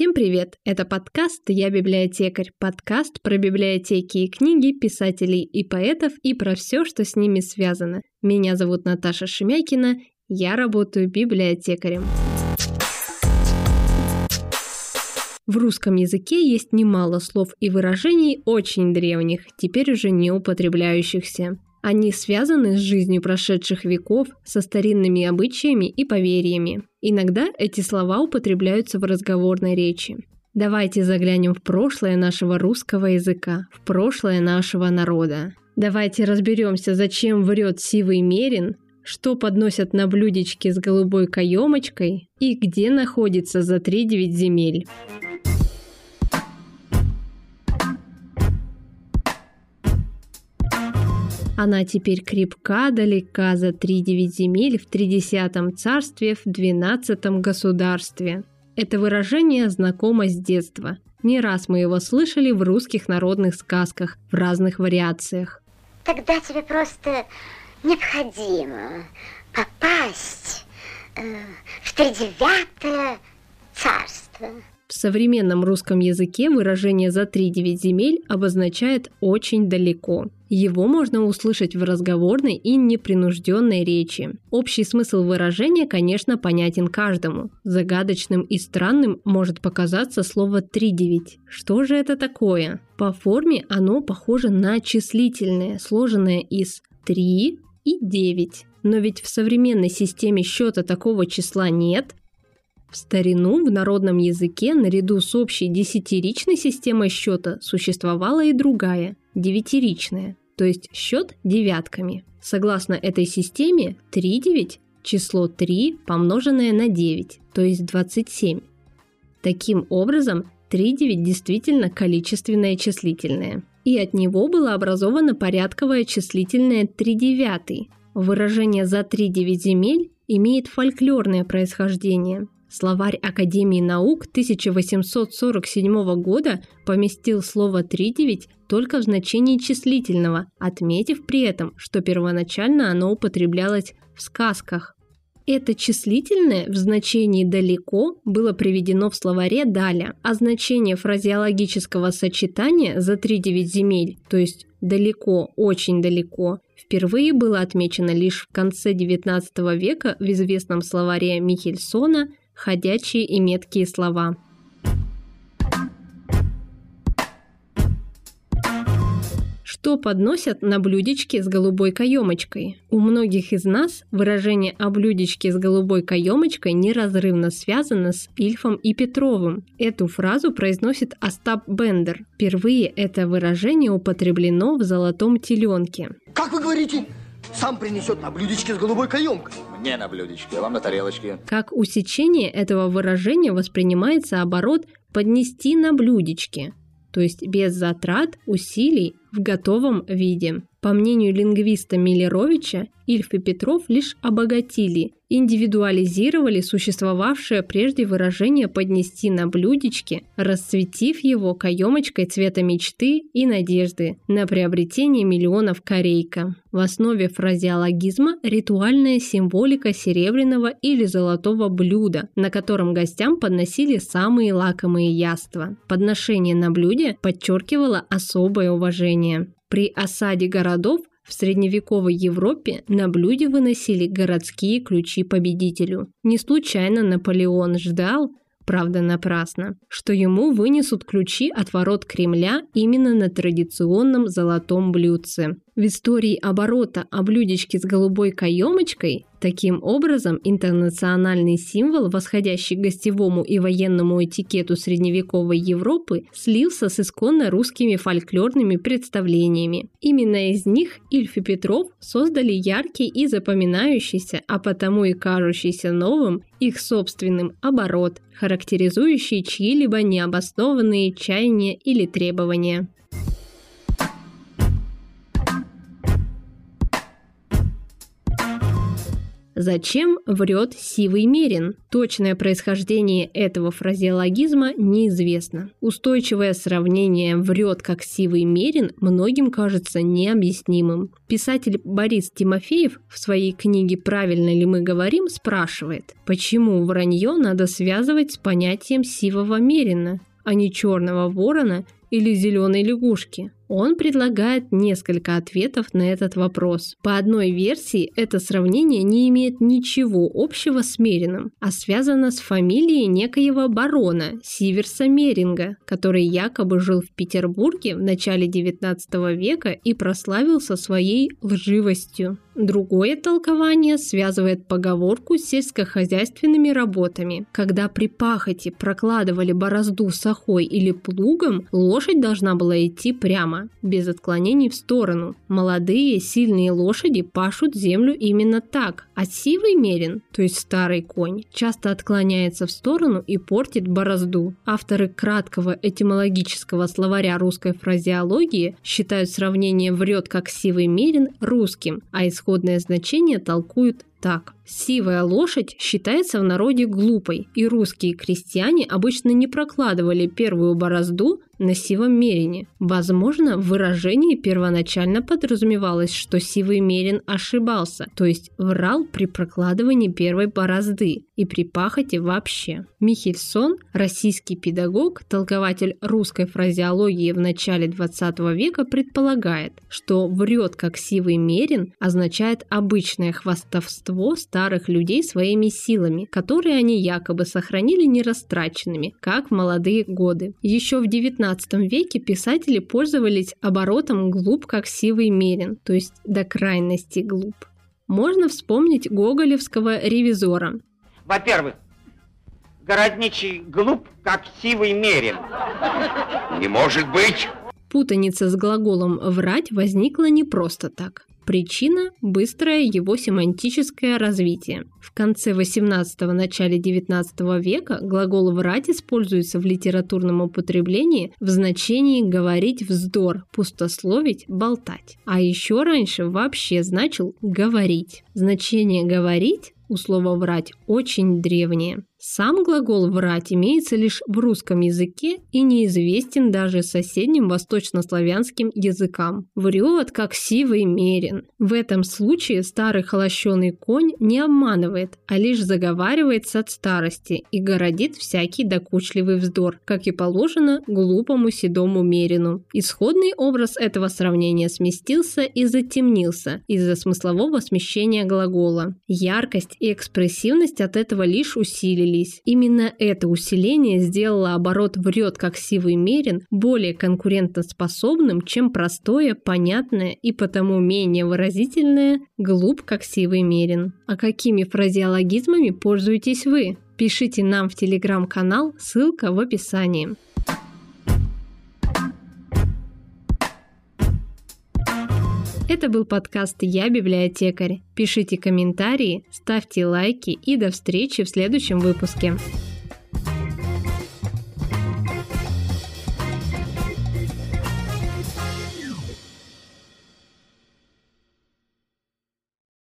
Всем привет! Это подкаст «Я библиотекарь». Подкаст про библиотеки и книги, писателей и поэтов и про все, что с ними связано. Меня зовут Наташа Шемякина, я работаю библиотекарем. В русском языке есть немало слов и выражений очень древних, теперь уже не употребляющихся. Они связаны с жизнью прошедших веков, со старинными обычаями и поверьями. Иногда эти слова употребляются в разговорной речи. Давайте заглянем в прошлое нашего русского языка, в прошлое нашего народа. Давайте разберемся, зачем врет сивый мерин, что подносят на блюдечке с голубой каемочкой и где находится за 3-9 земель. Она теперь крепка, далека за три девять земель в тридесятом царстве, в двенадцатом государстве. Это выражение знакомо с детства. Не раз мы его слышали в русских народных сказках в разных вариациях. Тогда тебе просто необходимо попасть э, в тридевятое царство. В современном русском языке выражение «за три девять земель» обозначает «очень далеко». Его можно услышать в разговорной и непринужденной речи. Общий смысл выражения, конечно, понятен каждому. Загадочным и странным может показаться слово «тридевять». Что же это такое? По форме оно похоже на числительное, сложенное из «три» и «девять». Но ведь в современной системе счета такого числа нет, в старину в народном языке наряду с общей десятиричной системой счета существовала и другая – девятиричная, то есть счет девятками. Согласно этой системе, 3,9 – число 3, помноженное на 9, то есть 27. Таким образом, 3,9 действительно количественное числительное. И от него было образовано порядковое числительное 3 девятый. Выражение «за 3,9 земель» имеет фольклорное происхождение – Словарь Академии наук 1847 года поместил слово «тридевять» только в значении числительного, отметив при этом, что первоначально оно употреблялось в сказках. Это числительное в значении «далеко» было приведено в словаре «даля», а значение фразеологического сочетания «за тридевять земель», то есть «далеко», «очень далеко», впервые было отмечено лишь в конце XIX века в известном словаре Михельсона ходячие и меткие слова. Что подносят на блюдечке с голубой каемочкой? У многих из нас выражение о блюдечке с голубой каемочкой неразрывно связано с Ильфом и Петровым. Эту фразу произносит Остап Бендер. Впервые это выражение употреблено в «Золотом теленке». Как вы говорите? Сам принесет на блюдечке с голубой каемкой. Мне на блюдечке, а вам на тарелочке. Как усечение этого выражения воспринимается оборот «поднести на блюдечке», то есть без затрат, усилий в готовом виде. По мнению лингвиста Миллеровича, Ильф и Петров лишь обогатили, индивидуализировали существовавшее прежде выражение «поднести на блюдечке», расцветив его каемочкой цвета мечты и надежды на приобретение миллионов корейка. В основе фразеологизма ритуальная символика серебряного или золотого блюда, на котором гостям подносили самые лакомые яства. Подношение на блюде подчеркивало особое уважение. При осаде городов в средневековой Европе на блюде выносили городские ключи победителю. Не случайно Наполеон ждал, правда напрасно, что ему вынесут ключи от ворот Кремля именно на традиционном золотом блюдце. В истории оборота о блюдечке с голубой каемочкой таким образом интернациональный символ, восходящий к гостевому и военному этикету средневековой Европы, слился с исконно русскими фольклорными представлениями. Именно из них Ильф и Петров создали яркий и запоминающийся, а потому и кажущийся новым, их собственным оборот, характеризующий чьи-либо необоснованные чаяния или требования. Зачем врет сивый мерин? Точное происхождение этого фразеологизма неизвестно. Устойчивое сравнение «врет как сивый мерин» многим кажется необъяснимым. Писатель Борис Тимофеев в своей книге «Правильно ли мы говорим» спрашивает, почему вранье надо связывать с понятием сивого мерина, а не черного ворона или зеленой лягушки. Он предлагает несколько ответов на этот вопрос. По одной версии, это сравнение не имеет ничего общего с Мерином, а связано с фамилией некоего барона Сиверса Меринга, который якобы жил в Петербурге в начале XIX века и прославился своей лживостью. Другое толкование связывает поговорку с сельскохозяйственными работами. Когда при пахоте прокладывали борозду сахой или плугом, лошадь должна была идти прямо, без отклонений в сторону. Молодые, сильные лошади пашут землю именно так, а сивый мерин, то есть старый конь, часто отклоняется в сторону и портит борозду. Авторы краткого этимологического словаря русской фразеологии считают сравнение «врет как сивый мерин» русским, а исходное значение толкуют так. Сивая лошадь считается в народе глупой, и русские крестьяне обычно не прокладывали первую борозду на сивом мерине. Возможно, в выражении первоначально подразумевалось, что сивый мерин ошибался, то есть врал при прокладывании первой борозды и при пахоте вообще. Михельсон, российский педагог, толкователь русской фразеологии в начале 20 века, предполагает, что «врет как сивый мерин» означает обычное хвастовство старых людей своими силами, которые они якобы сохранили нерастраченными, как в молодые годы. Еще в 19 веке писатели пользовались оборотом «глуп как сивый мерин», то есть до крайности глуп. Можно вспомнить гоголевского ревизора. Во-первых, городничий глуп, как сивый мерин. Не может быть! Путаница с глаголом «врать» возникла не просто так. Причина – быстрое его семантическое развитие. В конце 18-го, начале 19 века глагол «врать» используется в литературном употреблении в значении «говорить вздор», «пустословить», «болтать». А еще раньше вообще значил «говорить». Значение «говорить» у слова «врать» очень древнее. Сам глагол «врать» имеется лишь в русском языке и неизвестен даже соседним восточнославянским языкам. Врет, как сивый мерин. В этом случае старый холощеный конь не обманывает, а лишь заговаривается от старости и городит всякий докучливый вздор, как и положено глупому седому мерину. Исходный образ этого сравнения сместился и затемнился из-за смыслового смещения глагола. Яркость и экспрессивность от этого лишь усилили усилились. Именно это усиление сделало оборот «врет как сивый мерин» более конкурентоспособным, чем простое, понятное и потому менее выразительное «глуп как сивый мерин». А какими фразеологизмами пользуетесь вы? Пишите нам в телеграм-канал, ссылка в описании. Это был подкаст «Я библиотекарь». Пишите комментарии, ставьте лайки и до встречи в следующем выпуске.